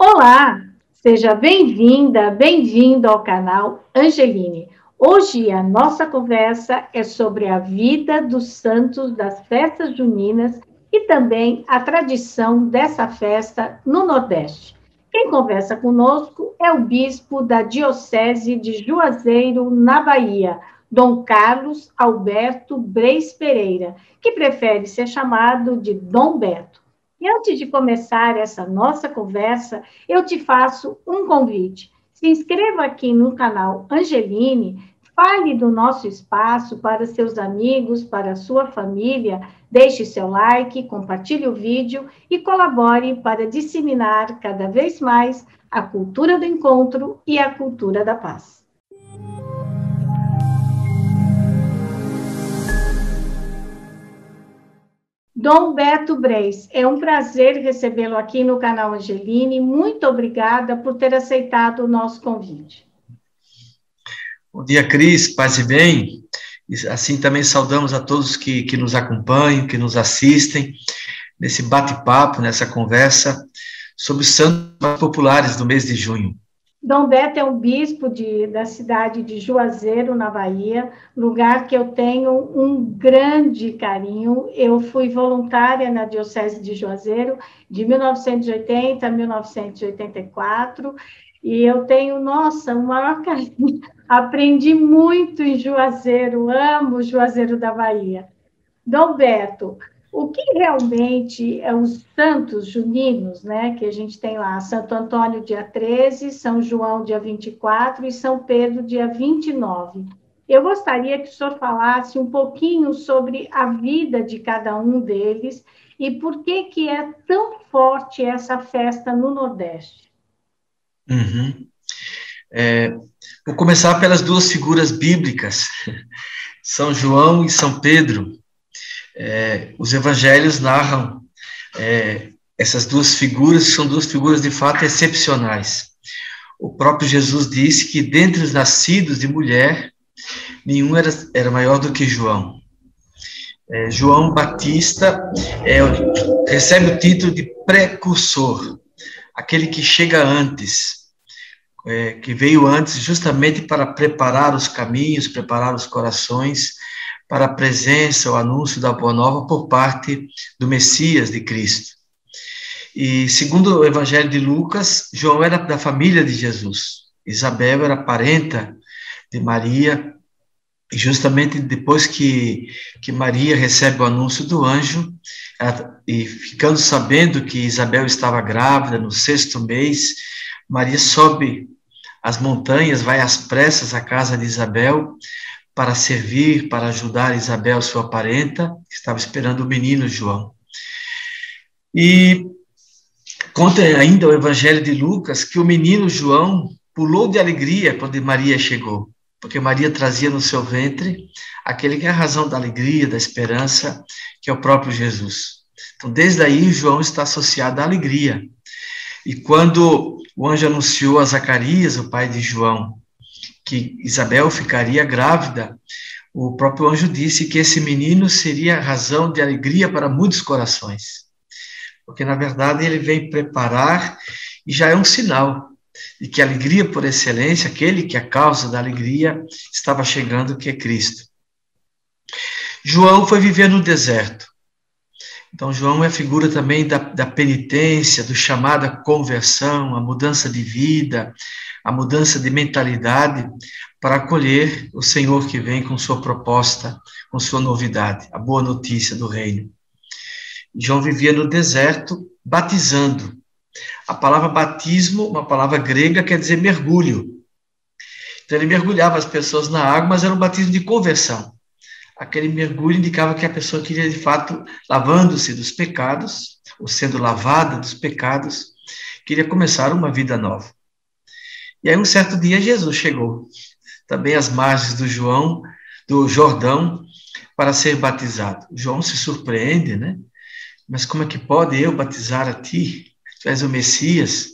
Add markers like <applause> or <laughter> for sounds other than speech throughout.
Olá, seja bem-vinda, bem-vindo ao canal Angeline. Hoje a nossa conversa é sobre a vida dos santos das festas juninas e também a tradição dessa festa no Nordeste. Quem conversa conosco é o bispo da Diocese de Juazeiro, na Bahia, Dom Carlos Alberto Breis Pereira, que prefere ser chamado de Dom Beto. E antes de começar essa nossa conversa, eu te faço um convite. Se inscreva aqui no canal Angeline, fale do nosso espaço para seus amigos, para sua família, deixe seu like, compartilhe o vídeo e colabore para disseminar cada vez mais a cultura do encontro e a cultura da paz. Dom Beto Breis, é um prazer recebê-lo aqui no canal Angeline. Muito obrigada por ter aceitado o nosso convite. Bom dia, Cris, paz e bem. Assim também saudamos a todos que, que nos acompanham, que nos assistem nesse bate-papo, nessa conversa sobre os santos populares do mês de junho. Dom Beto é um bispo de, da cidade de Juazeiro, na Bahia, lugar que eu tenho um grande carinho. Eu fui voluntária na Diocese de Juazeiro de 1980 a 1984 e eu tenho, nossa, o maior <laughs> carinho. Aprendi muito em Juazeiro, amo Juazeiro da Bahia. Dom Beto, o que realmente é os santos juninos, né, que a gente tem lá, Santo Antônio dia 13, São João dia 24 e São Pedro dia 29. Eu gostaria que o senhor falasse um pouquinho sobre a vida de cada um deles e por que que é tão forte essa festa no Nordeste. Uhum. É, vou começar pelas duas figuras bíblicas, <laughs> São João e São Pedro. É, os evangelhos narram é, essas duas figuras, que são duas figuras de fato excepcionais. O próprio Jesus disse que dentre os nascidos de mulher, nenhum era, era maior do que João. É, João Batista é, recebe o título de precursor, aquele que chega antes, é, que veio antes justamente para preparar os caminhos, preparar os corações para a presença, o anúncio da Boa Nova por parte do Messias de Cristo. E segundo o Evangelho de Lucas, João era da família de Jesus. Isabel era parenta de Maria, e justamente depois que, que Maria recebe o anúncio do anjo, ela, e ficando sabendo que Isabel estava grávida no sexto mês, Maria sobe as montanhas, vai às pressas à casa de Isabel, para servir, para ajudar Isabel, sua parenta, que estava esperando o menino João. E conta ainda o Evangelho de Lucas que o menino João pulou de alegria quando Maria chegou, porque Maria trazia no seu ventre aquele que é a razão da alegria, da esperança, que é o próprio Jesus. Então, desde aí, João está associado à alegria. E quando o anjo anunciou a Zacarias, o pai de João, que Isabel ficaria grávida, o próprio anjo disse que esse menino seria razão de alegria para muitos corações. Porque, na verdade, ele vem preparar e já é um sinal de que a alegria por excelência, aquele que é a causa da alegria, estava chegando, que é Cristo. João foi viver no deserto. Então, João é figura também da, da penitência, do chamado à conversão, a mudança de vida, a mudança de mentalidade para acolher o Senhor que vem com sua proposta, com sua novidade, a boa notícia do reino. João vivia no deserto batizando. A palavra batismo, uma palavra grega, quer dizer mergulho. Então ele mergulhava as pessoas na água, mas era um batismo de conversão. Aquele mergulho indicava que a pessoa queria, de fato, lavando-se dos pecados, ou sendo lavada dos pecados, queria começar uma vida nova. E aí, um certo dia, Jesus chegou também às margens do João, do Jordão, para ser batizado. João se surpreende, né? Mas como é que pode eu batizar a ti? Tu és o Messias.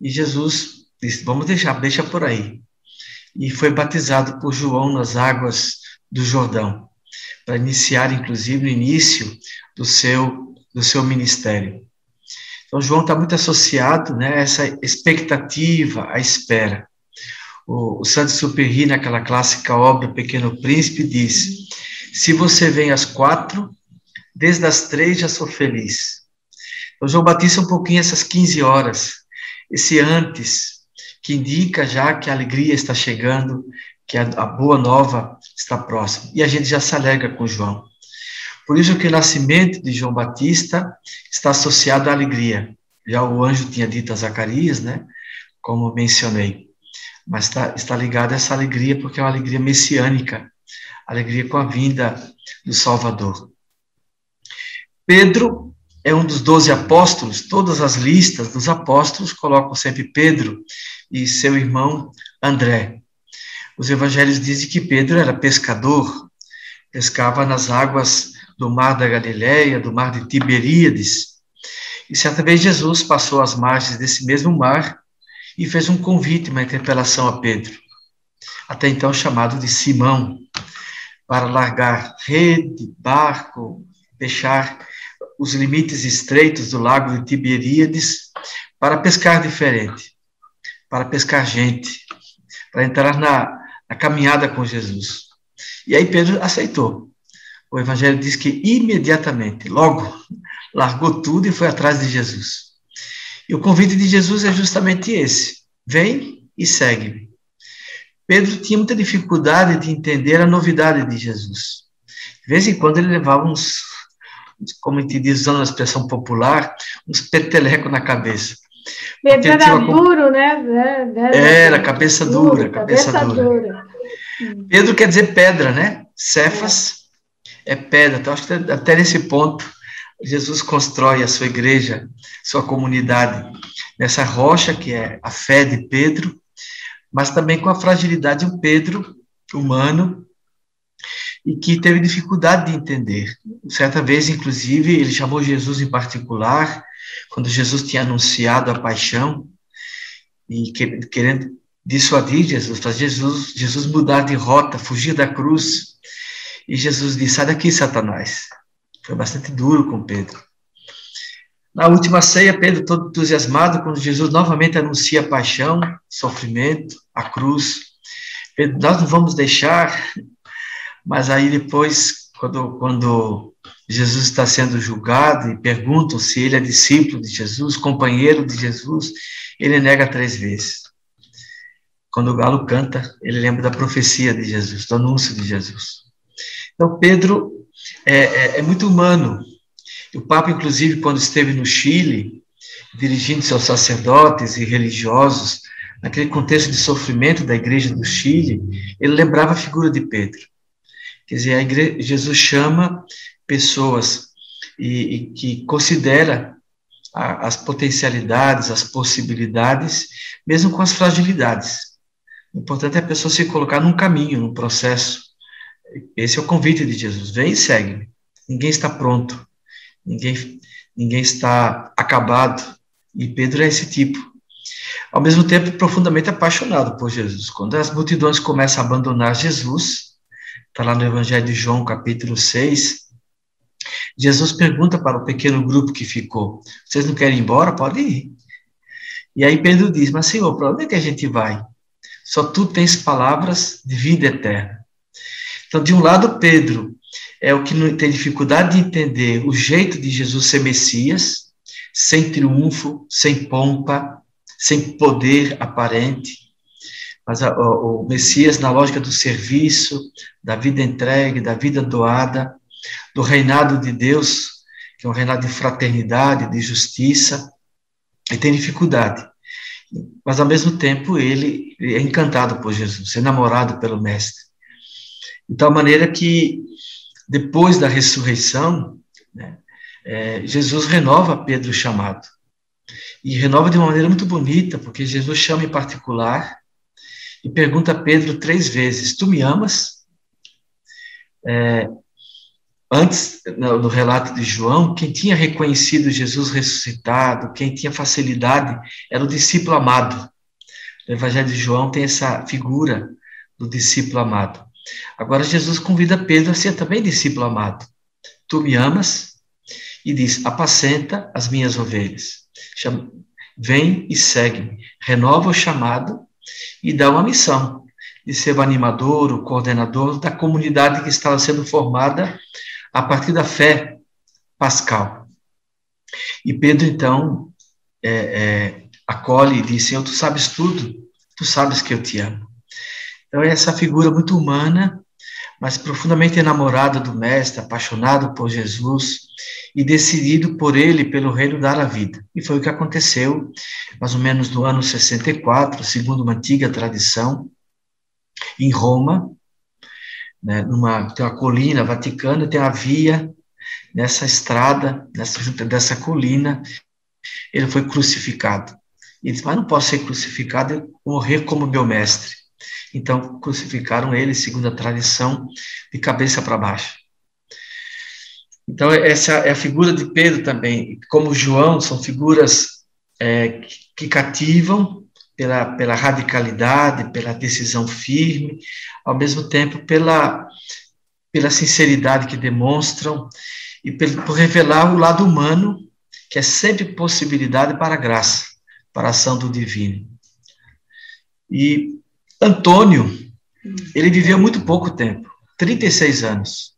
E Jesus disse: Vamos deixar, deixa por aí. E foi batizado por João nas águas do Jordão, para iniciar, inclusive, o início do seu, do seu ministério. Então, João está muito associado né, a essa expectativa, a espera. O, o Saint-Exupéry, naquela clássica obra Pequeno Príncipe, diz: Se você vem às quatro, desde as três já sou feliz. Então, João Batista um pouquinho essas 15 horas, esse antes, que indica já que a alegria está chegando, que a, boa nova está próxima. E a gente já se alegra com João. Por isso que o nascimento de João Batista está associado à alegria. Já o anjo tinha dito a Zacarias, né? Como mencionei. Mas está, está ligado a essa alegria porque é uma alegria messiânica, alegria com a vinda do Salvador. Pedro é um dos doze apóstolos, todas as listas dos apóstolos colocam sempre Pedro e seu irmão André. Os evangelhos dizem que Pedro era pescador, pescava nas águas do mar da Galileia, do mar de Tiberíades. E certa vez Jesus passou às margens desse mesmo mar e fez um convite, uma interpelação a Pedro, até então chamado de Simão, para largar rede, barco, deixar os limites estreitos do lago de Tiberíades para pescar diferente, para pescar gente, para entrar na, na caminhada com Jesus. E aí Pedro aceitou o Evangelho diz que imediatamente, logo, <laughs> largou tudo e foi atrás de Jesus. E o convite de Jesus é justamente esse: vem e segue-me. Pedro tinha muita dificuldade de entender a novidade de Jesus. De vez em quando ele levava uns, como a gente diz, usando a expressão popular, uns petelecos na cabeça. Pedro era duro, né? Era, cabeça dura, cabeça, cabeça dura. dura. Pedro quer dizer pedra, né? Cefas é pedra. Então, acho que até nesse ponto, Jesus constrói a sua igreja, sua comunidade, nessa rocha que é a fé de Pedro, mas também com a fragilidade de um Pedro humano e que teve dificuldade de entender. Certa vez, inclusive, ele chamou Jesus em particular, quando Jesus tinha anunciado a paixão e querendo dissuadir Jesus, fazer Jesus, Jesus mudar de rota, fugir da cruz. E Jesus disse: Sai daqui, Satanás. Foi bastante duro com Pedro. Na última ceia, Pedro, todo entusiasmado, quando Jesus novamente anuncia a paixão, sofrimento, a cruz. Pedro, nós não vamos deixar. Mas aí depois, quando, quando Jesus está sendo julgado e perguntam se ele é discípulo de Jesus, companheiro de Jesus, ele nega três vezes. Quando o galo canta, ele lembra da profecia de Jesus, do anúncio de Jesus. Então, Pedro é, é, é muito humano. O Papa, inclusive, quando esteve no Chile, dirigindo-se aos sacerdotes e religiosos, naquele contexto de sofrimento da igreja do Chile, ele lembrava a figura de Pedro. Quer dizer, igreja, Jesus chama pessoas e, e que considera a, as potencialidades, as possibilidades, mesmo com as fragilidades. O importante é a pessoa se colocar num caminho, num processo. Esse é o convite de Jesus. Vem e segue. Ninguém está pronto. Ninguém, ninguém está acabado. E Pedro é esse tipo. Ao mesmo tempo, profundamente apaixonado por Jesus. Quando as multidões começam a abandonar Jesus, está lá no Evangelho de João, capítulo 6, Jesus pergunta para o pequeno grupo que ficou: Vocês não querem ir embora? Pode ir. E aí Pedro diz: Mas, Senhor, para onde é que a gente vai? Só tu tens palavras de vida eterna. Então, de um lado, Pedro é o que tem dificuldade de entender o jeito de Jesus ser Messias, sem triunfo, sem pompa, sem poder aparente, mas o Messias na lógica do serviço, da vida entregue, da vida doada, do reinado de Deus, que é um reinado de fraternidade, de justiça, e tem dificuldade. Mas, ao mesmo tempo, ele é encantado por Jesus, enamorado pelo Mestre. De tal maneira que, depois da ressurreição, né, é, Jesus renova Pedro o chamado. E renova de uma maneira muito bonita, porque Jesus chama em particular e pergunta a Pedro três vezes: Tu me amas? É, antes, no, no, relato de João, quem tinha reconhecido Jesus ressuscitado, quem tinha facilidade, era o discípulo amado. O Evangelho de João tem essa figura do discípulo amado. Agora Jesus convida Pedro a ser também discípulo amado. Tu me amas? E diz: apacenta as minhas ovelhas. Vem e segue, renova o chamado e dá uma missão de ser o animador, o coordenador da comunidade que estava sendo formada a partir da fé pascal. E Pedro, então, é, é, acolhe e diz: Senhor, tu sabes tudo, tu sabes que eu te amo. Então, é essa figura muito humana, mas profundamente enamorado do Mestre, apaixonado por Jesus e decidido por ele, pelo reino, dar a vida. E foi o que aconteceu, mais ou menos no ano 64, segundo uma antiga tradição, em Roma, né, numa, tem uma colina vaticana, tem a via nessa estrada, nessa, dessa colina, ele foi crucificado. Ele disse, mas não posso ser crucificado e morrer como meu mestre. Então, crucificaram ele, segundo a tradição, de cabeça para baixo. Então, essa é a figura de Pedro também, como João, são figuras é, que cativam pela, pela radicalidade, pela decisão firme, ao mesmo tempo pela, pela sinceridade que demonstram e por, revelar o lado humano, que é sempre possibilidade para a graça, para a ação do divino. E Antônio, ele viveu muito pouco tempo, 36 anos.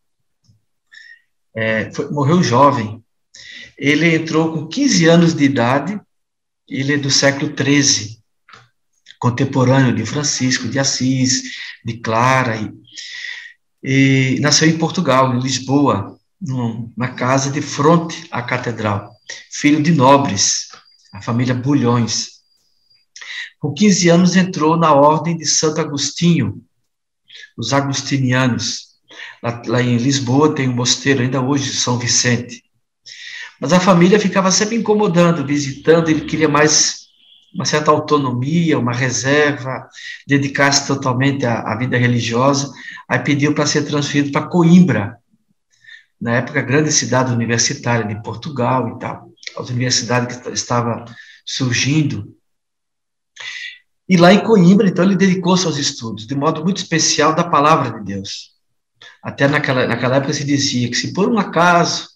É, foi, morreu jovem. Ele entrou com 15 anos de idade, ele é do século 13, contemporâneo de Francisco de Assis, de Clara, e, e nasceu em Portugal, em Lisboa, numa casa de fronte à catedral, filho de nobres, a família Bulhões. Com 15 anos entrou na ordem de Santo Agostinho, os agustinianos. Lá, lá em Lisboa tem um mosteiro, ainda hoje, São Vicente. Mas a família ficava sempre incomodando, visitando, ele queria mais uma certa autonomia, uma reserva, dedicar-se totalmente à, à, vida religiosa, aí pediu para ser transferido para Coimbra, na época, grande cidade universitária de Portugal e tal, as universidades que estava surgindo. E lá em Coimbra, então, ele dedicou-se aos estudos, de modo muito especial da palavra de Deus. Até naquela, naquela época se dizia que se por um acaso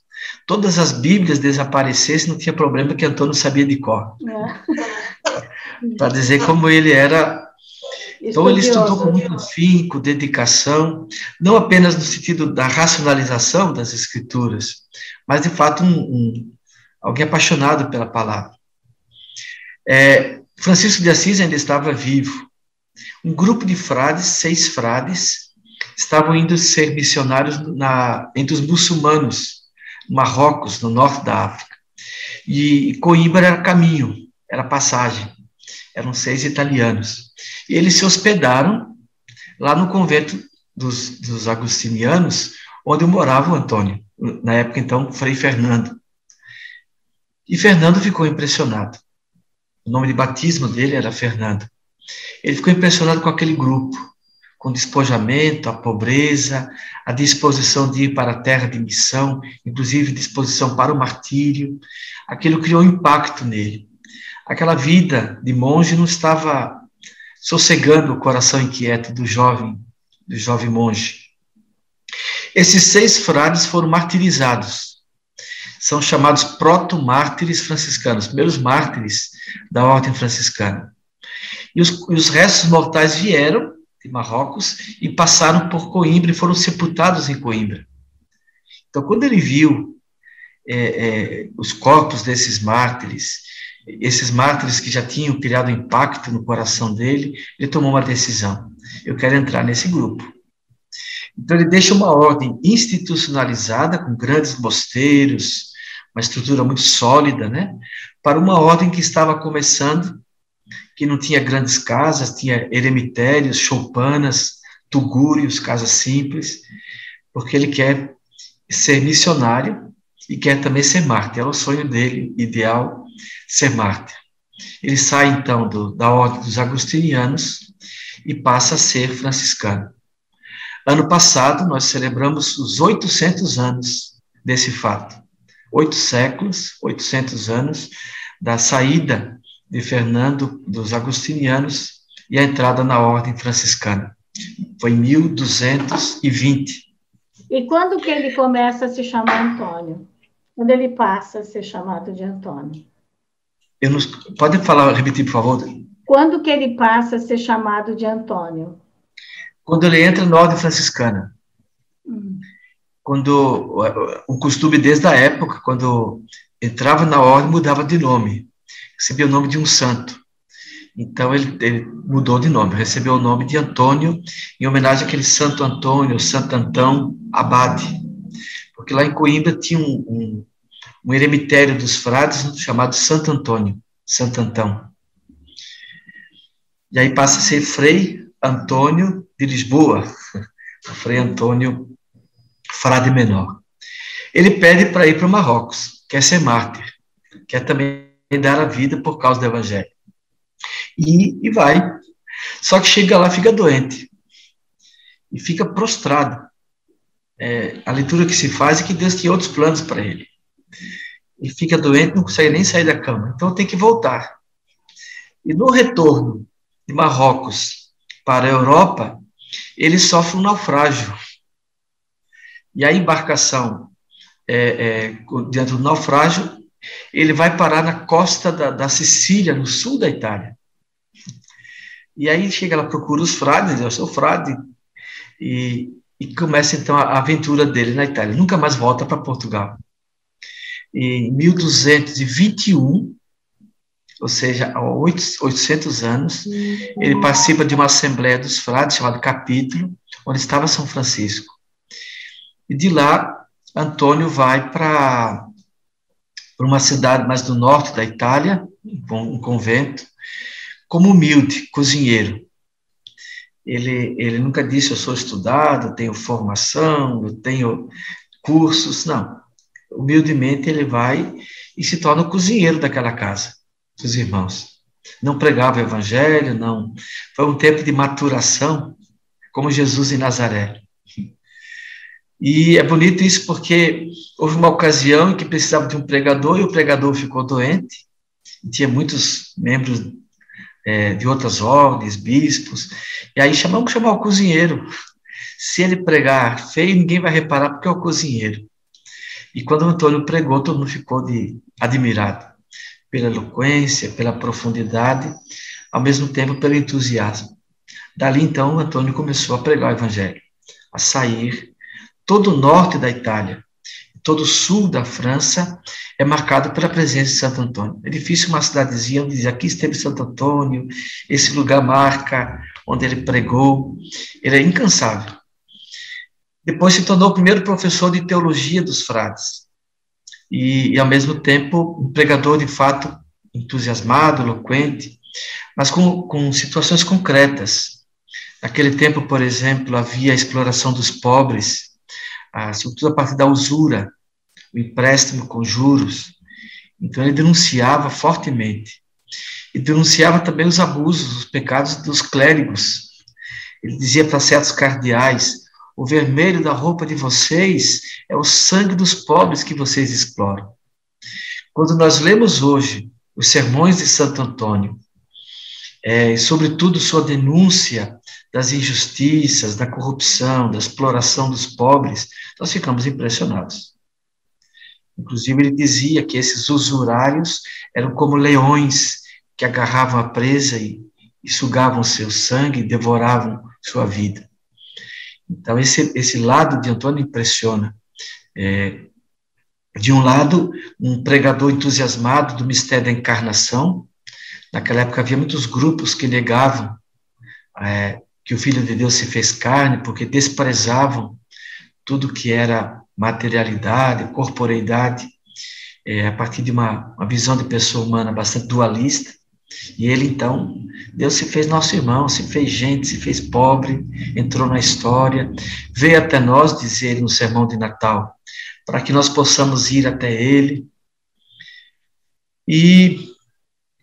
todas as Bíblias desaparecessem, não tinha problema, que Antônio sabia de cor. É. <laughs> Para dizer como ele era. Então, ele estudou com muito afinco, dedicação, não apenas no sentido da racionalização das Escrituras, mas, de fato, um, um alguém apaixonado pela palavra. É, Francisco de Assis ainda estava vivo. Um grupo de frades, seis frades, estavam indo ser missionários na, entre os muçulmanos, Marrocos, no norte da África. E Coimbra era caminho, era passagem. Eram seis italianos. E eles se hospedaram lá no convento dos, dos agustinianos, onde morava o Antônio, na época então, Frei Fernando. E Fernando ficou impressionado. O nome de batismo dele era Fernando. Ele ficou impressionado com aquele grupo, com despojamento, a pobreza, a disposição de ir para a terra de missão, inclusive disposição para o martírio. Aquilo criou impacto nele. Aquela vida de monge não estava sossegando o coração inquieto do jovem, do jovem monge. Esses seis frades foram martirizados são chamados proto-mártires franciscanos, primeiros mártires da ordem franciscana. E os, e os restos mortais vieram de Marrocos e passaram por Coimbra e foram sepultados em Coimbra. Então, quando ele viu é, é, os corpos desses mártires, esses mártires que já tinham criado impacto no coração dele, ele tomou uma decisão: eu quero entrar nesse grupo. Então, ele deixa uma ordem institucionalizada, com grandes mosteiros, uma estrutura muito sólida, né? Para uma ordem que estava começando, que não tinha grandes casas, tinha eremitérios, choupanas, tugúrios, casas simples, porque ele quer ser missionário e quer também ser mártir. Era o sonho dele, ideal, ser mártir. Ele sai, então, do, da ordem dos agostinianos e passa a ser franciscano. Ano passado, nós celebramos os 800 anos desse fato oito séculos, 800 anos, da saída de Fernando dos Agostinianos e a entrada na ordem franciscana. Foi em 1220. E quando que ele começa a se chamar Antônio? Quando ele passa a ser chamado de Antônio? Eu não, pode falar, repetir, por favor? Quando que ele passa a ser chamado de Antônio? Quando ele entra na ordem franciscana. Hum. Quando o costume desde a época, quando entrava na ordem, mudava de nome. Recebia o nome de um santo. Então ele, ele, mudou de nome, recebeu o nome de Antônio, em homenagem àquele Santo Antônio, Santo Antão Abade. Porque lá em Coimbra tinha um, um, um eremitério dos frades chamado Santo Antônio, Santo Antão. E aí passa a ser Frei Antônio de Lisboa, <laughs> Frei Antônio Frade Menor. Ele pede para ir para o Marrocos, quer ser mártir, quer também dar a vida por causa do Evangelho e, e vai. Só que chega lá, fica doente e fica prostrado. É, a leitura que se faz é que Deus tinha outros planos para ele. Ele fica doente, não consegue nem sair da cama. Então tem que voltar. E no retorno de Marrocos para a Europa, ele sofre um naufrágio. E a embarcação, é, é, dentro do naufrágio, ele vai parar na costa da, da Sicília, no sul da Itália. E aí chega, ela procura os frades, eu sou frade, e, e começa então a aventura dele na Itália. Nunca mais volta para Portugal. Em 1221, ou seja, há 800 anos, ele participa de uma assembleia dos frades, chamada Capítulo, onde estava São Francisco. E de lá, Antônio vai para uma cidade mais do norte da Itália, um convento, como humilde, cozinheiro. Ele, ele nunca disse, eu sou estudado, tenho formação, eu tenho cursos, não. Humildemente ele vai e se torna o cozinheiro daquela casa, dos irmãos. Não pregava o evangelho, não. Foi um tempo de maturação, como Jesus em Nazaré. E é bonito isso porque houve uma ocasião em que precisava de um pregador e o pregador ficou doente. Tinha muitos membros é, de outras ordens, bispos, e aí chamamos chamar o cozinheiro. Se ele pregar feio, ninguém vai reparar porque é o cozinheiro. E quando Antônio pregou, todo mundo ficou de, admirado pela eloquência, pela profundidade, ao mesmo tempo pelo entusiasmo. Dali então, Antônio começou a pregar o evangelho, a sair todo o norte da Itália, todo o sul da França é marcado pela presença de Santo Antônio. É difícil uma cidadezinha onde diz aqui esteve Santo Antônio, esse lugar marca onde ele pregou. Ele é incansável. Depois se tornou o primeiro professor de teologia dos frades. E, e ao mesmo tempo, um pregador de fato entusiasmado, eloquente, mas com, com situações concretas. Naquele tempo, por exemplo, havia a exploração dos pobres, ah, sobretudo a partir da usura, o empréstimo com juros. Então, ele denunciava fortemente. E denunciava também os abusos, os pecados dos clérigos. Ele dizia para certos cardeais: o vermelho da roupa de vocês é o sangue dos pobres que vocês exploram. Quando nós lemos hoje os sermões de Santo Antônio, é, sobretudo sua denúncia das injustiças, da corrupção, da exploração dos pobres, nós ficamos impressionados. Inclusive, ele dizia que esses usurários eram como leões que agarravam a presa e, e sugavam seu sangue, devoravam sua vida. Então, esse, esse lado de Antônio impressiona. É, de um lado, um pregador entusiasmado do mistério da encarnação. Naquela época havia muitos grupos que negavam é, que o Filho de Deus se fez carne, porque desprezavam tudo que era materialidade, corporeidade, é, a partir de uma, uma visão de pessoa humana bastante dualista. E ele, então, Deus se fez nosso irmão, se fez gente, se fez pobre, entrou na história, veio até nós, diz ele no sermão de Natal, para que nós possamos ir até ele. E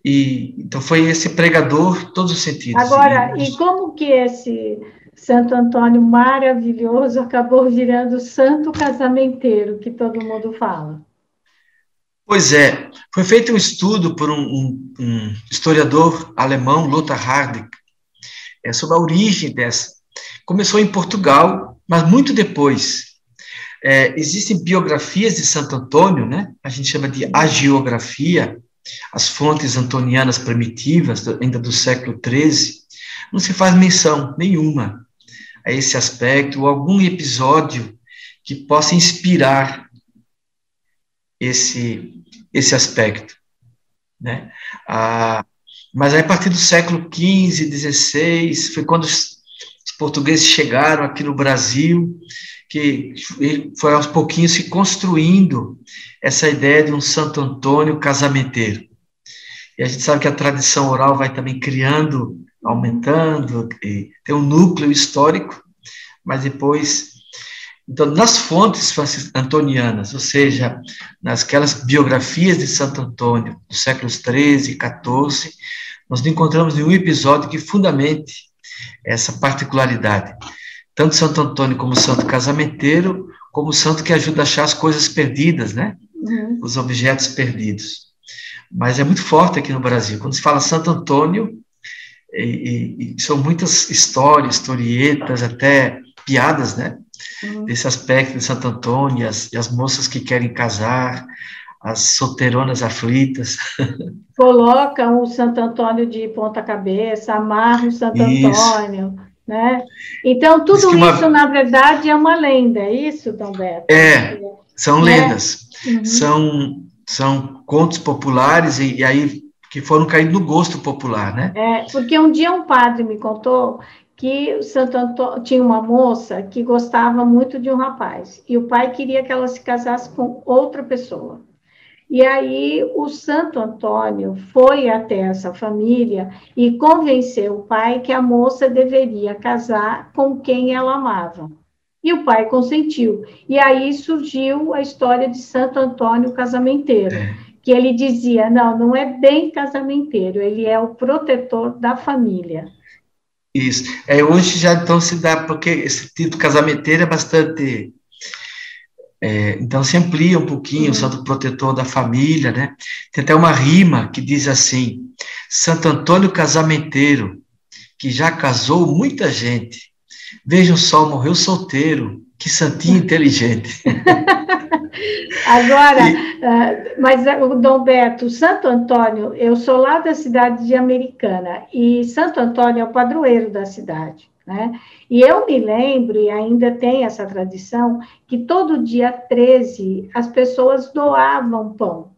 e, então foi esse pregador todos os sentidos. Agora, e, e como que esse Santo Antônio maravilhoso acabou virando o santo casamenteiro que todo mundo fala? Pois é, foi feito um estudo por um, um, um historiador alemão, Lothar Hardig, é, sobre a origem dessa. Começou em Portugal, mas muito depois. É, existem biografias de Santo Antônio, né? A gente chama de agiografia, as fontes antonianas primitivas, ainda do século XIII, não se faz menção nenhuma a esse aspecto, ou algum episódio que possa inspirar esse, esse aspecto. Né? Ah, mas aí, a partir do século XV, XVI, foi quando os portugueses chegaram aqui no Brasil, que foi aos pouquinhos se construindo essa ideia de um Santo Antônio casamenteiro. E a gente sabe que a tradição oral vai também criando, aumentando, tem um núcleo histórico, mas depois. Então, nas fontes antonianas, ou seja, nasquelas biografias de Santo Antônio, dos séculos 13 e 14, nós não encontramos nenhum episódio que fundamente essa particularidade. Tanto Santo Antônio como Santo Casamenteiro, como Santo que ajuda a achar as coisas perdidas, né? Uhum. Os objetos perdidos mas é muito forte aqui no Brasil. Quando se fala Santo Antônio, e, e, e são muitas histórias, historietas, até piadas, né? Uhum. Desse aspecto de Santo Antônio, as, as moças que querem casar, as solteironas aflitas. <laughs> Colocam o Santo Antônio de ponta cabeça, amarram o Santo isso. Antônio, né? Então, tudo uma... isso, na verdade, é uma lenda, é isso, Dom Beto? É, são né? lendas. Uhum. São são contos populares e, e aí que foram caindo no gosto popular, né? É, porque um dia um padre me contou que o Santo Antônio tinha uma moça que gostava muito de um rapaz e o pai queria que ela se casasse com outra pessoa. E aí o Santo Antônio foi até essa família e convenceu o pai que a moça deveria casar com quem ela amava. E o pai consentiu. E aí surgiu a história de Santo Antônio Casamenteiro, é. que ele dizia: não, não é bem casamenteiro, ele é o protetor da família. Isso. É, hoje já então se dá, porque esse título casamenteiro é bastante. É, então se amplia um pouquinho, uhum. o santo protetor da família, né? Tem até uma rima que diz assim: Santo Antônio casamenteiro, que já casou muita gente, Vejam só, morreu solteiro, que santinho <laughs> inteligente. <laughs> Agora, e... uh, mas uh, o Dom Beto, Santo Antônio, eu sou lá da cidade de Americana, e Santo Antônio é o padroeiro da cidade. Né? E eu me lembro, e ainda tem essa tradição, que todo dia 13 as pessoas doavam pão,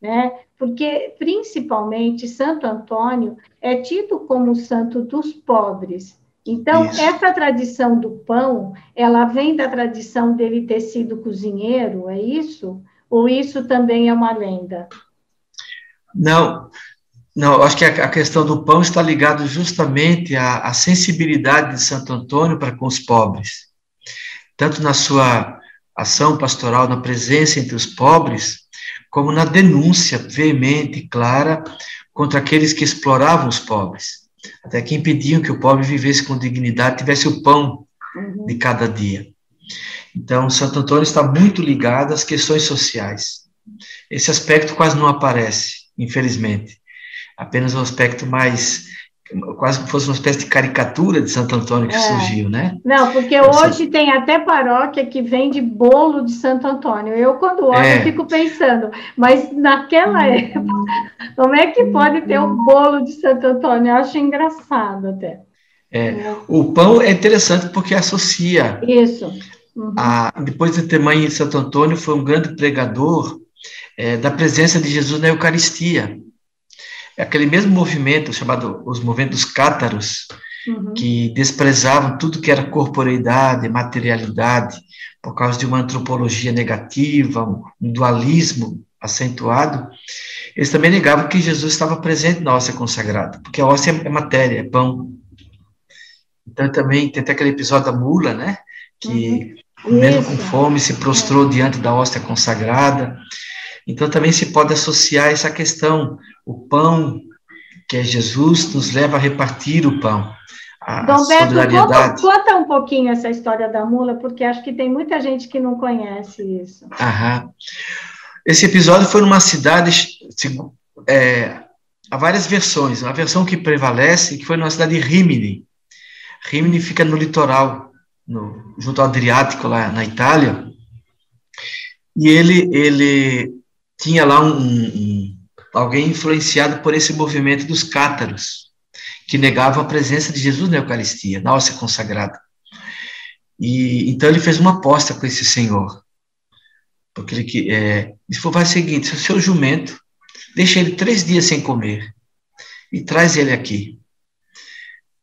né? Porque, principalmente, Santo Antônio é tido como o santo dos pobres. Então, isso. essa tradição do pão, ela vem da tradição dele ter sido cozinheiro, é isso? Ou isso também é uma lenda? Não, não, acho que a, questão do pão está ligada justamente à, à sensibilidade de Santo Antônio para com os pobres. Tanto na sua ação pastoral, na presença entre os pobres, como na denúncia veemente e clara contra aqueles que exploravam os pobres até que impediam que o pobre vivesse com dignidade, tivesse o pão uhum. de cada dia. Então, Santo Antônio está muito ligado às questões sociais. Esse aspecto quase não aparece, infelizmente. Apenas um aspecto mais quase que fosse uma espécie de caricatura de Santo Antônio que é. surgiu, né? Não, porque hoje tem até paróquia que vende bolo de Santo Antônio. Eu, quando olho, é. fico pensando, mas naquela hum. época, como é que pode ter um bolo de Santo Antônio? Eu acho engraçado até. É. O pão é interessante porque associa. Isso. Uhum. A, depois de ter mãe em Santo Antônio, foi um grande pregador é, da presença de Jesus na Eucaristia. É aquele mesmo movimento chamado os movimentos cátaros, uhum. que desprezavam tudo que era corporeidade, materialidade, por causa de uma antropologia negativa, um dualismo acentuado, eles também negavam que Jesus estava presente na hóstia consagrada, porque a hóstia é matéria, é pão. Então também tem até aquele episódio da mula, né, que uhum. comendo com fome se prostrou diante da hóstia consagrada. Então também se pode associar essa questão, o pão, que é Jesus, nos leva a repartir o pão. Dom Beto, conta, conta, um pouquinho essa história da mula, porque acho que tem muita gente que não conhece isso. Aham. Esse episódio foi numa cidade, é, há várias versões, a versão que prevalece que foi numa cidade de Rimini. Rimini fica no litoral, no, junto ao Adriático, lá na Itália, e ele, ele tinha lá um, um, alguém influenciado por esse movimento dos cátaros, que negavam a presença de Jesus na Eucaristia, na hóstia consagrada. E então ele fez uma aposta com esse senhor, porque ele é, ele falou: vai o seguinte, se o seu jumento deixa ele três dias sem comer e traz ele aqui.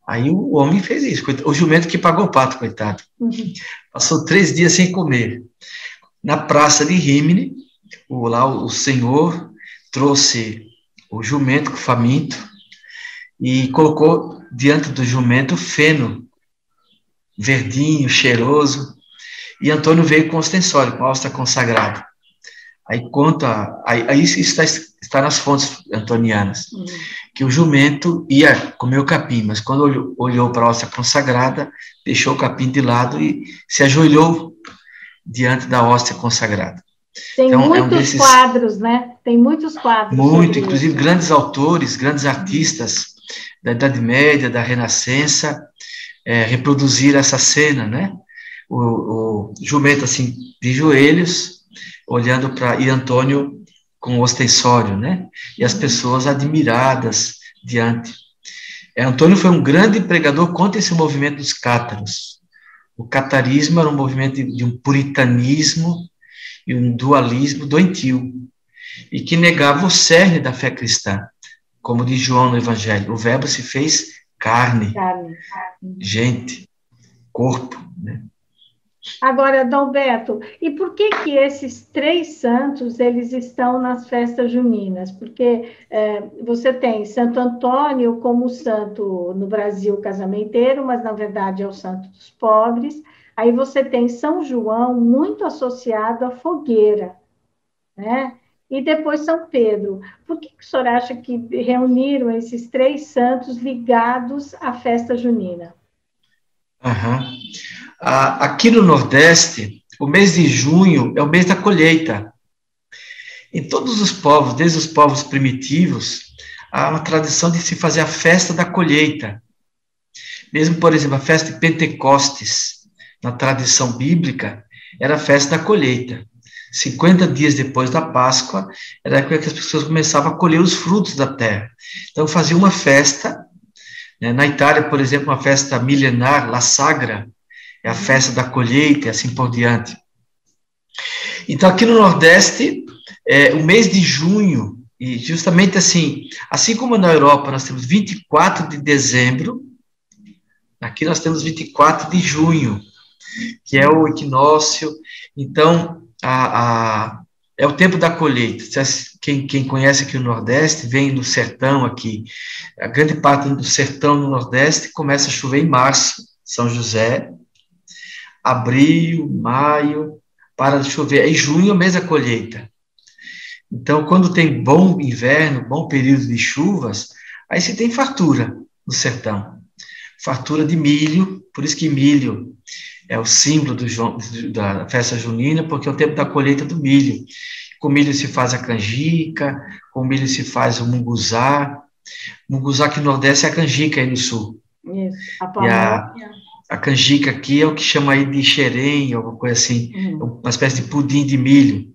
Aí o homem fez isso, o jumento que pagou o pato, coitado. Uhum. Passou três dias sem comer. Na praça de Rimini, o, lá o senhor trouxe o jumento faminto e colocou diante do jumento feno, verdinho, cheiroso, e Antônio veio com ostensório, com a hóstia consagrada. Aí conta, aí, aí isso está, está nas fontes antonianas, uhum. que o jumento ia comer o capim, mas quando olhou, olhou para a hóstia consagrada, deixou o capim de lado e se ajoelhou diante da hóstia consagrada. Tem então, muitos é um desses... quadros, né? Tem muitos quadros. Muito, inclusive isso. grandes autores, grandes artistas da Idade Média, da Renascença, é, reproduziram essa cena, né? O, o jumento assim de joelhos, olhando para e Antônio com o ostensório, né? E as pessoas admiradas diante. É, Antônio foi um grande pregador contra esse movimento dos cátaros. O catarismo era um movimento de, de um puritanismo e um dualismo doentio, e que negava o cerne da fé cristã, como diz João no Evangelho, o verbo se fez carne, carne. gente, corpo, né? Agora, Dom Beto, e por que que esses três santos eles estão nas festas juninas? Porque é, você tem Santo Antônio como santo no Brasil casamenteiro, mas na verdade é o santo dos pobres. Aí você tem São João muito associado à fogueira, né? E depois São Pedro. Por que, que o senhor acha que reuniram esses três santos ligados à festa junina? Uhum. Aqui no Nordeste, o mês de junho é o mês da colheita. Em todos os povos, desde os povos primitivos, há uma tradição de se fazer a festa da colheita. Mesmo, por exemplo, a festa de Pentecostes, na tradição bíblica, era a festa da colheita. 50 dias depois da Páscoa, era que as pessoas começavam a colher os frutos da terra. Então, fazia uma festa. Né? Na Itália, por exemplo, uma festa milenar, La Sagra, é a festa da colheita e assim por diante. Então, aqui no Nordeste, é, o mês de junho, e justamente assim, assim como na Europa nós temos 24 de dezembro, aqui nós temos 24 de junho que é o equinócio. Então, a, a, é o tempo da colheita. Quem, quem conhece aqui o Nordeste, vem do sertão aqui. A grande parte do sertão no Nordeste começa a chover em março, São José. Abril, maio, para de chover. Aí junho é mês da colheita. Então, quando tem bom inverno, bom período de chuvas, aí se tem fartura no sertão. Fartura de milho, por isso que milho é o símbolo do, da festa junina, porque é o tempo da colheita do milho. Com milho se faz a canjica, com milho se faz o munguzá. Munguzá aqui no Nordeste é a canjica aí no Sul. Isso, a a, a canjica aqui é o que chama aí de xerém, alguma coisa assim, uhum. uma espécie de pudim de milho.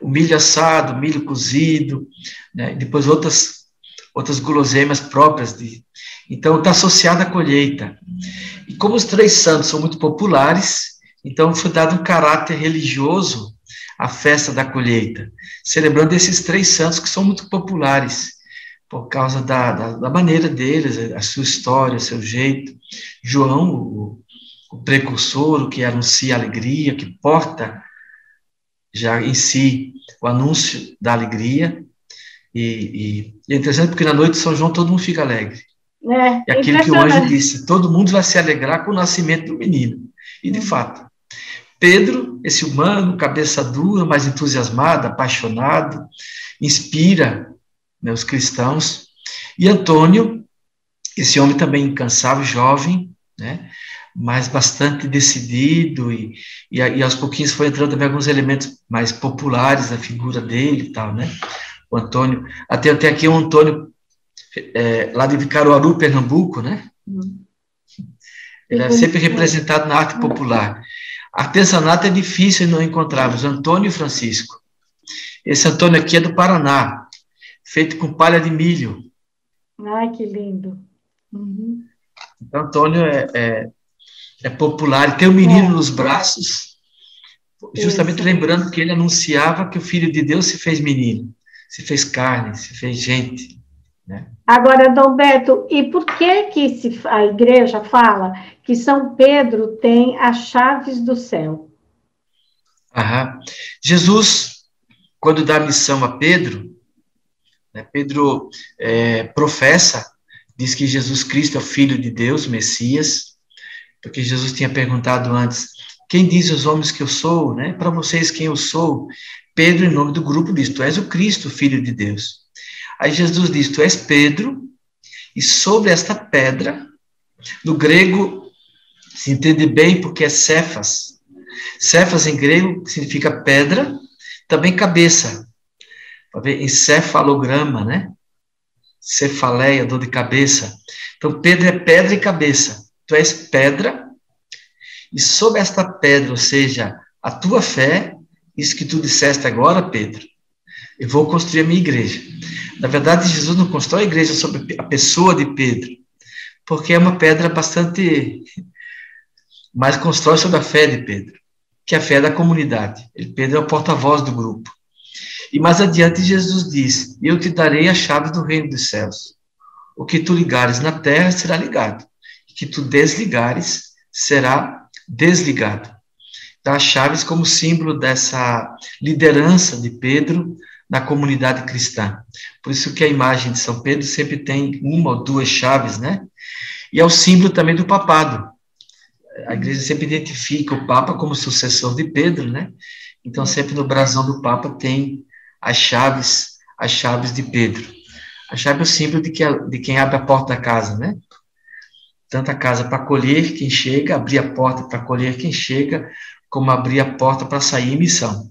O milho assado, milho cozido, né? depois outras, outras guloseimas próprias. De, então, está associada à colheita. E como os três santos são muito populares, então foi dado um caráter religioso à festa da colheita, celebrando esses três santos que são muito populares, por causa da, da, da maneira deles, a sua história, o seu jeito. João, o, o precursor, o que anuncia a alegria, que porta já em si o anúncio da alegria. E, e, é interessante porque na noite de São João todo mundo fica alegre. É, é aquilo que o anjo disse: todo mundo vai se alegrar com o nascimento do menino. E de hum. fato, Pedro, esse humano, cabeça dura, mas entusiasmado, apaixonado, inspira né, os cristãos. E Antônio, esse homem também incansável, jovem, né, mas bastante decidido, e, e, e aos pouquinhos foi entrando também alguns elementos mais populares da figura dele e tal, né? O Antônio, até, até aqui o Antônio é, lá de Caruaru, Pernambuco, né? Ele é sempre representado na arte popular. Artesanato é difícil não encontrarmos, Antônio e Francisco. Esse Antônio aqui é do Paraná, feito com palha de milho. Ai, que lindo. Uhum. Então, Antônio é, é, é popular, tem o um menino é. nos braços, justamente Isso. lembrando que ele anunciava que o Filho de Deus se fez menino, se fez carne, se fez gente. Né? Agora, Dom Beto, e por que, que se, a igreja fala que São Pedro tem as chaves do céu? Aham. Jesus, quando dá missão a Pedro, né, Pedro é, professa, diz que Jesus Cristo é o Filho de Deus, Messias, porque Jesus tinha perguntado antes, quem diz os homens que eu sou, né? Para vocês quem eu sou? Pedro, em nome do grupo, diz: Tu és o Cristo, Filho de Deus. Aí Jesus diz: Tu és Pedro, e sobre esta pedra, no grego, se entende bem porque é Cefas. Cefas em grego significa pedra, também cabeça. Encefalograma, né? Cefaleia, dor de cabeça. Então, Pedro é pedra e cabeça. Tu és pedra, e sobre esta pedra, ou seja, a tua fé, isso que tu disseste agora, Pedro, eu vou construir a minha igreja. Na verdade, Jesus não constrói a igreja sobre a pessoa de Pedro, porque é uma pedra bastante. Mas constrói sobre a fé de Pedro, que é a fé da comunidade. Pedro é o porta-voz do grupo. E mais adiante, Jesus diz: Eu te darei a chave do reino dos céus. O que tu ligares na terra será ligado, o que tu desligares será desligado. Então, as chaves como símbolo dessa liderança de Pedro na comunidade cristã. Por isso que a imagem de São Pedro sempre tem uma ou duas chaves, né? E é o símbolo também do papado. A igreja sempre identifica o Papa como sucessor de Pedro, né? Então, sempre no brasão do Papa tem as chaves, as chaves de Pedro. A chave é o símbolo de, que, de quem abre a porta da casa, né? Tanto a casa para acolher quem chega, abrir a porta para acolher quem chega, como abrir a porta para sair em missão.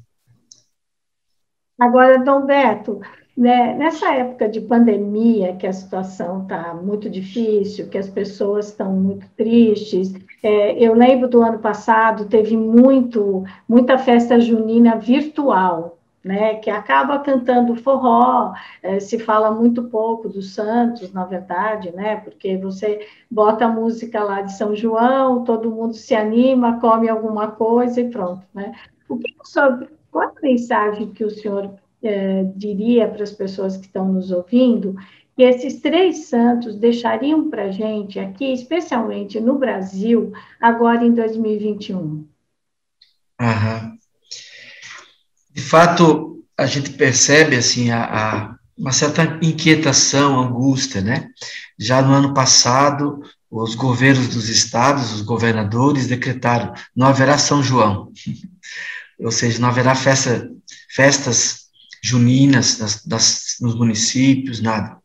Agora, Dom Beto, né, nessa época de pandemia, que a situação está muito difícil, que as pessoas estão muito tristes, é, eu lembro do ano passado, teve muito, muita festa junina virtual, né, que acaba cantando forró, é, se fala muito pouco dos santos, na verdade, né, porque você bota a música lá de São João, todo mundo se anima, come alguma coisa e pronto, né. O que senhor qual a mensagem que o senhor eh, diria para as pessoas que estão nos ouvindo que esses três santos deixariam para a gente aqui, especialmente no Brasil, agora em 2021? Aham. De fato, a gente percebe assim a, a, uma certa inquietação, angústia, né? Já no ano passado, os governos dos estados, os governadores decretaram: não haverá São João <laughs> ou seja, não haverá festa, festas juninas das, das, nos municípios, nada.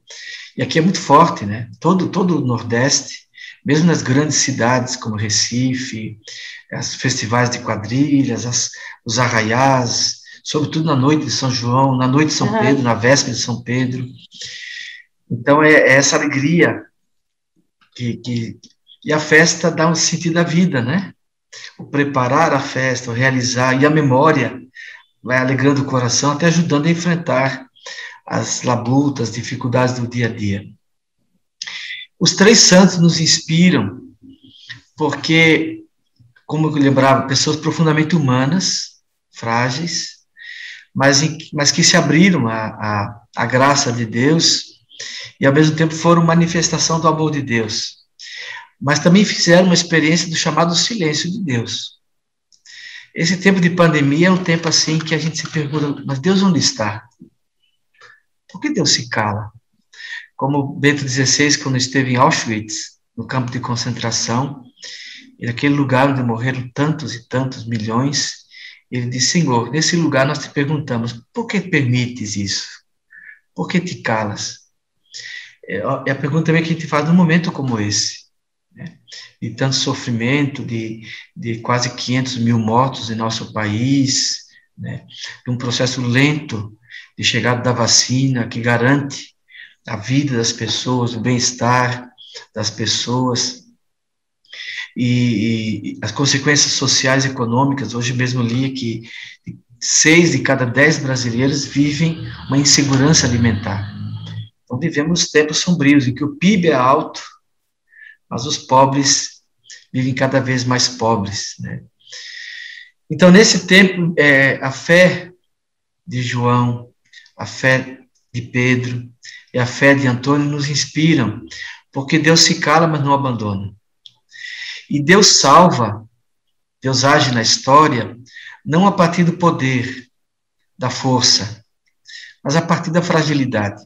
E aqui é muito forte, né? Todo, todo o Nordeste, mesmo nas grandes cidades como Recife, os festivais de quadrilhas, as, os arraiás, sobretudo na noite de São João, na noite de São uhum. Pedro, na véspera de São Pedro. Então, é, é essa alegria que, que, e a festa dá um sentido à vida, né? o preparar a festa, o realizar, e a memória vai alegrando o coração, até ajudando a enfrentar as labutas, dificuldades do dia a dia. Os três santos nos inspiram, porque, como eu lembrava, pessoas profundamente humanas, frágeis, mas, mas que se abriram à graça de Deus e, ao mesmo tempo, foram manifestação do amor de Deus mas também fizeram uma experiência do chamado silêncio de Deus. Esse tempo de pandemia é um tempo assim que a gente se pergunta, mas Deus onde está? Por que Deus se cala? Como Bento XVI, quando esteve em Auschwitz, no campo de concentração, e naquele lugar onde morreram tantos e tantos milhões, ele disse, Senhor, nesse lugar nós te perguntamos, por que permites isso? Por que te calas? É, é a pergunta também que a gente faz num momento como esse né? de tanto sofrimento, de, de quase 500 mil mortos em nosso país, né? de um processo lento de chegada da vacina que garante a vida das pessoas, o bem-estar das pessoas. E, e, as consequências sociais e econômicas, hoje mesmo li que seis de cada dez brasileiros vivem uma insegurança alimentar. Então, vivemos tempos sombrios em que o PIB é alto, mas os pobres vivem cada vez mais pobres. Né? Então, nesse tempo, é, a fé de João, a fé de Pedro e a fé de Antônio nos inspiram, porque Deus se cala, mas não abandona. E Deus salva, Deus age na história, não a partir do poder, da força, mas a partir da fragilidade.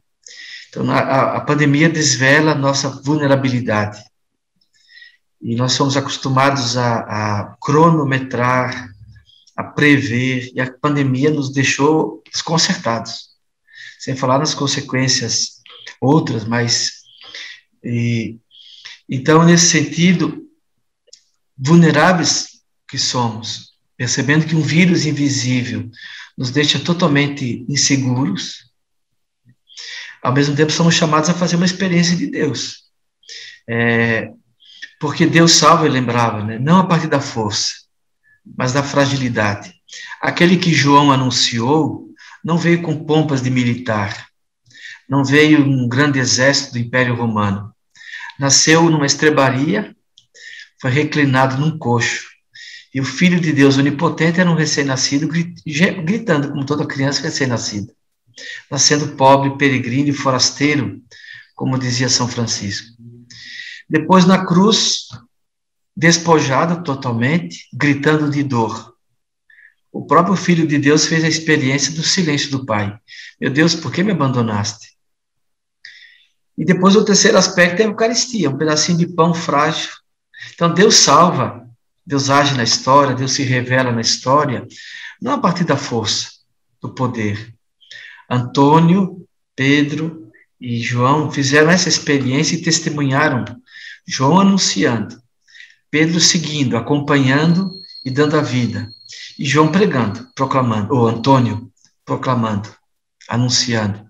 Então, a, a pandemia desvela a nossa vulnerabilidade. E nós somos acostumados a, a cronometrar, a prever, e a pandemia nos deixou desconcertados. Sem falar nas consequências outras, mas. E, então, nesse sentido, vulneráveis que somos, percebendo que um vírus invisível nos deixa totalmente inseguros, ao mesmo tempo somos chamados a fazer uma experiência de Deus. É, porque Deus salva, ele lembrava, né? não a partir da força, mas da fragilidade. Aquele que João anunciou não veio com pompas de militar, não veio um grande exército do Império Romano. Nasceu numa estrebaria, foi reclinado num coxo. E o Filho de Deus onipotente era um recém-nascido, gritando como toda criança recém-nascida nascendo pobre, peregrino e forasteiro, como dizia São Francisco. Depois, na cruz, despojado totalmente, gritando de dor. O próprio Filho de Deus fez a experiência do silêncio do Pai. Meu Deus, por que me abandonaste? E depois o terceiro aspecto é a Eucaristia, um pedacinho de pão frágil. Então Deus salva, Deus age na história, Deus se revela na história, não a partir da força, do poder, Antônio, Pedro e João fizeram essa experiência e testemunharam. João anunciando, Pedro seguindo, acompanhando e dando a vida. E João pregando, proclamando, ou Antônio proclamando, anunciando.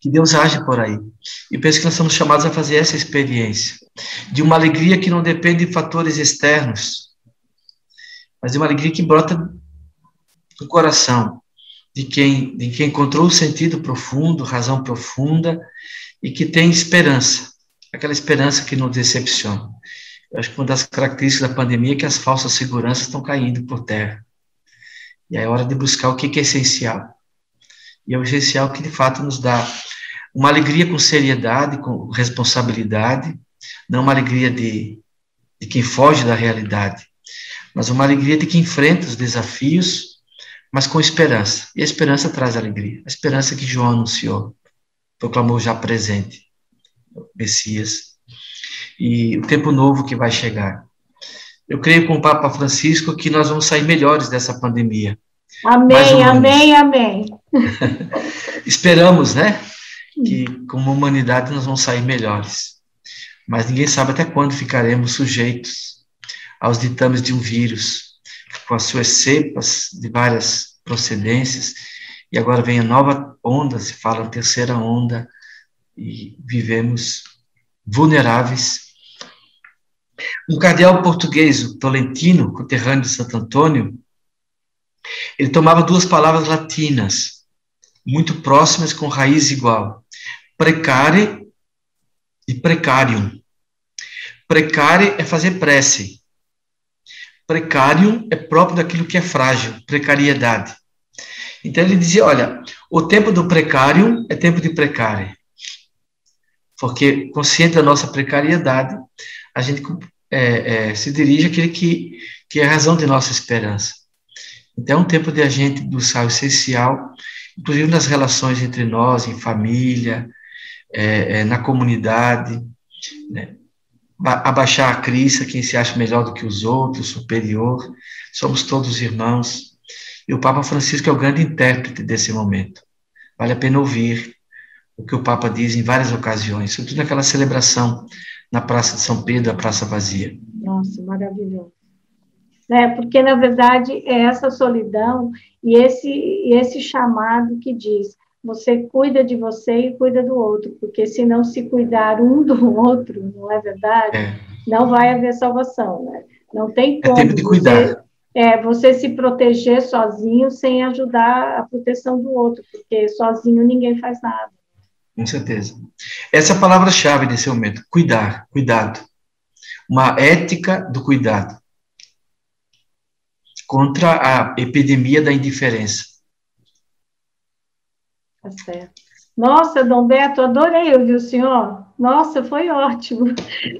Que Deus age por aí. E penso que nós somos chamados a fazer essa experiência de uma alegria que não depende de fatores externos, mas de uma alegria que brota do coração, de quem, de quem encontrou o sentido profundo, razão profunda e que tem esperança, aquela esperança que não decepciona. Eu acho que uma das características da pandemia é que as falsas seguranças estão caindo por terra. E é hora de buscar o que é essencial. E é o essencial que, de fato, nos dá uma alegria com seriedade, com responsabilidade, não uma alegria de, de quem foge da realidade, mas uma alegria de quem enfrenta os desafios mas com esperança. E a esperança traz alegria. A esperança que João anunciou, proclamou já presente, o Messias, e o tempo novo que vai chegar. Eu creio com o Papa Francisco que nós vamos sair melhores dessa pandemia. Amém, amém, amém. <laughs> Esperamos, né? Que como humanidade nós vamos sair melhores. Mas ninguém sabe até quando ficaremos sujeitos aos ditames de um vírus, com as suas cepas de várias procedências, e agora vem a nova onda, se fala terceira onda, e vivemos vulneráveis. Um cardeal português, o Tolentino, conterrâneo de Santo Antônio, ele tomava duas palavras latinas, muito próximas com raiz igual, precare e precarium. Precare é fazer prece, Precário é próprio daquilo que é frágil, precariedade. Então ele dizia: olha, o tempo do precário é tempo de precário. Porque, consciente da nossa precariedade, a gente é, é, se dirige àquele que, que é a razão de nossa esperança. Então é um tempo de a gente buscar o essencial, inclusive nas relações entre nós, em família, é, é na comunidade, né? Abaixar a crise, quem se acha melhor do que os outros, superior, somos todos irmãos. E o Papa Francisco é o grande intérprete desse momento. Vale a pena ouvir o que o Papa diz em várias ocasiões, sobretudo naquela celebração na Praça de São Pedro, a Praça Vazia. Nossa, maravilhoso. É, porque, na verdade, é essa solidão e esse, esse chamado que diz: você cuida de você e cuida do outro, porque se não se cuidar um do outro, não é verdade? É. Não vai haver salvação, né? Não tem como. É tempo de cuidar. Você, é, você se proteger sozinho sem ajudar a proteção do outro, porque sozinho ninguém faz nada. Com certeza. Essa é a palavra-chave nesse momento: cuidar, cuidado. Uma ética do cuidado contra a epidemia da indiferença. Tá certo. Nossa, Dom Beto, adorei ouvir o senhor. Nossa, foi ótimo.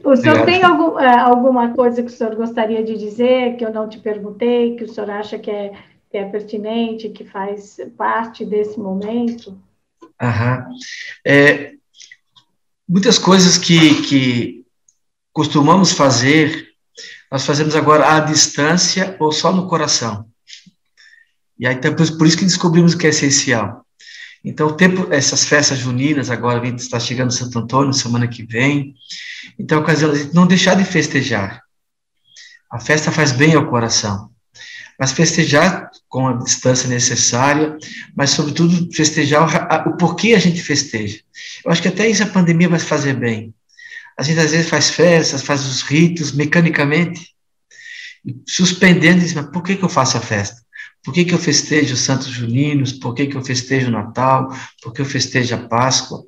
O senhor Obrigado. tem algum, é, alguma coisa que o senhor gostaria de dizer, que eu não te perguntei, que o senhor acha que é, que é pertinente, que faz parte desse momento? Aham. É, muitas coisas que, que costumamos fazer nós fazemos agora à distância ou só no coração. E aí, então, por isso que descobrimos o que é essencial. Então, o tempo, essas festas juninas, agora está chegando Santo Antônio, semana que vem. Então, não deixar de festejar. A festa faz bem ao coração. Mas festejar com a distância necessária, mas, sobretudo, festejar o, o porquê a gente festeja. Eu acho que até isso a pandemia vai fazer bem. A gente às vezes faz festas, faz os ritos mecanicamente, suspendendo e diz, mas por que, que eu faço a festa? Por que, que eu festejo os Santos Juninos? Por que, que eu festejo Natal? Por que eu festejo a Páscoa?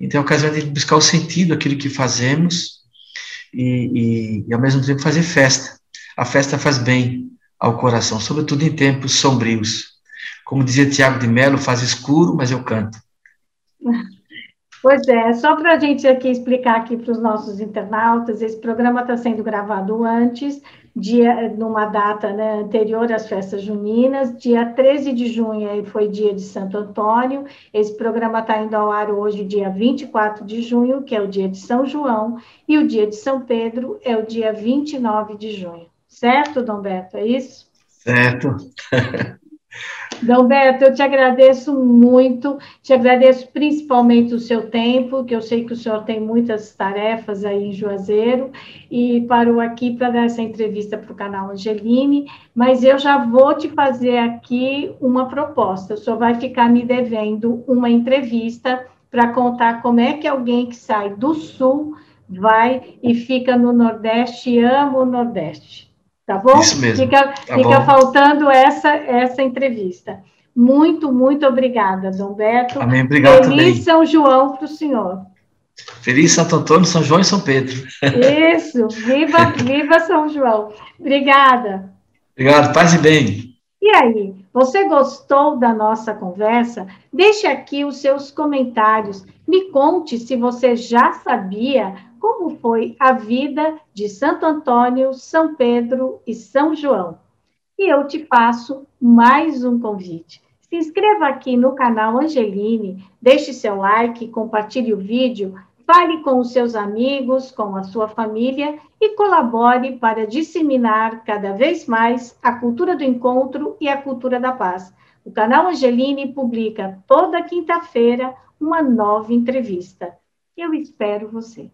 Então é a ocasião de buscar o sentido daquilo que fazemos e, e, e, ao mesmo tempo, fazer festa. A festa faz bem ao coração, sobretudo em tempos sombrios. Como dizia Tiago de Mello, faz escuro, mas eu canto. <laughs> Pois é, só para a gente aqui explicar aqui para os nossos internautas, esse programa está sendo gravado antes, dia, numa data né, anterior às festas juninas, dia 13 de junho foi dia de Santo Antônio, esse programa está indo ao ar hoje, dia 24 de junho, que é o dia de São João, e o dia de São Pedro é o dia 29 de junho. Certo, Dom Beto, é isso? Certo. <laughs> Dalberto, eu te agradeço muito, te agradeço principalmente o seu tempo, que eu sei que o senhor tem muitas tarefas aí em Juazeiro, e parou aqui para dar essa entrevista para o canal Angeline, mas eu já vou te fazer aqui uma proposta, o senhor vai ficar me devendo uma entrevista para contar como é que alguém que sai do Sul vai e fica no Nordeste ama o Nordeste. Tá bom? Isso mesmo. Fica, tá fica faltando essa, essa entrevista. Muito, muito obrigada, Dom Beto. Amém. Obrigado Feliz também. São João para o senhor. Feliz Santo Antônio, São João e São Pedro. Isso, viva, <laughs> viva São João. Obrigada. Obrigado, paz e bem. E aí, você gostou da nossa conversa? Deixe aqui os seus comentários. Me conte se você já sabia como foi a vida de Santo Antônio, São Pedro e São João. E eu te faço mais um convite. Se inscreva aqui no canal Angeline, deixe seu like, compartilhe o vídeo, fale com os seus amigos, com a sua família e colabore para disseminar cada vez mais a cultura do encontro e a cultura da paz. O canal Angeline publica toda quinta-feira uma nova entrevista. Eu espero você.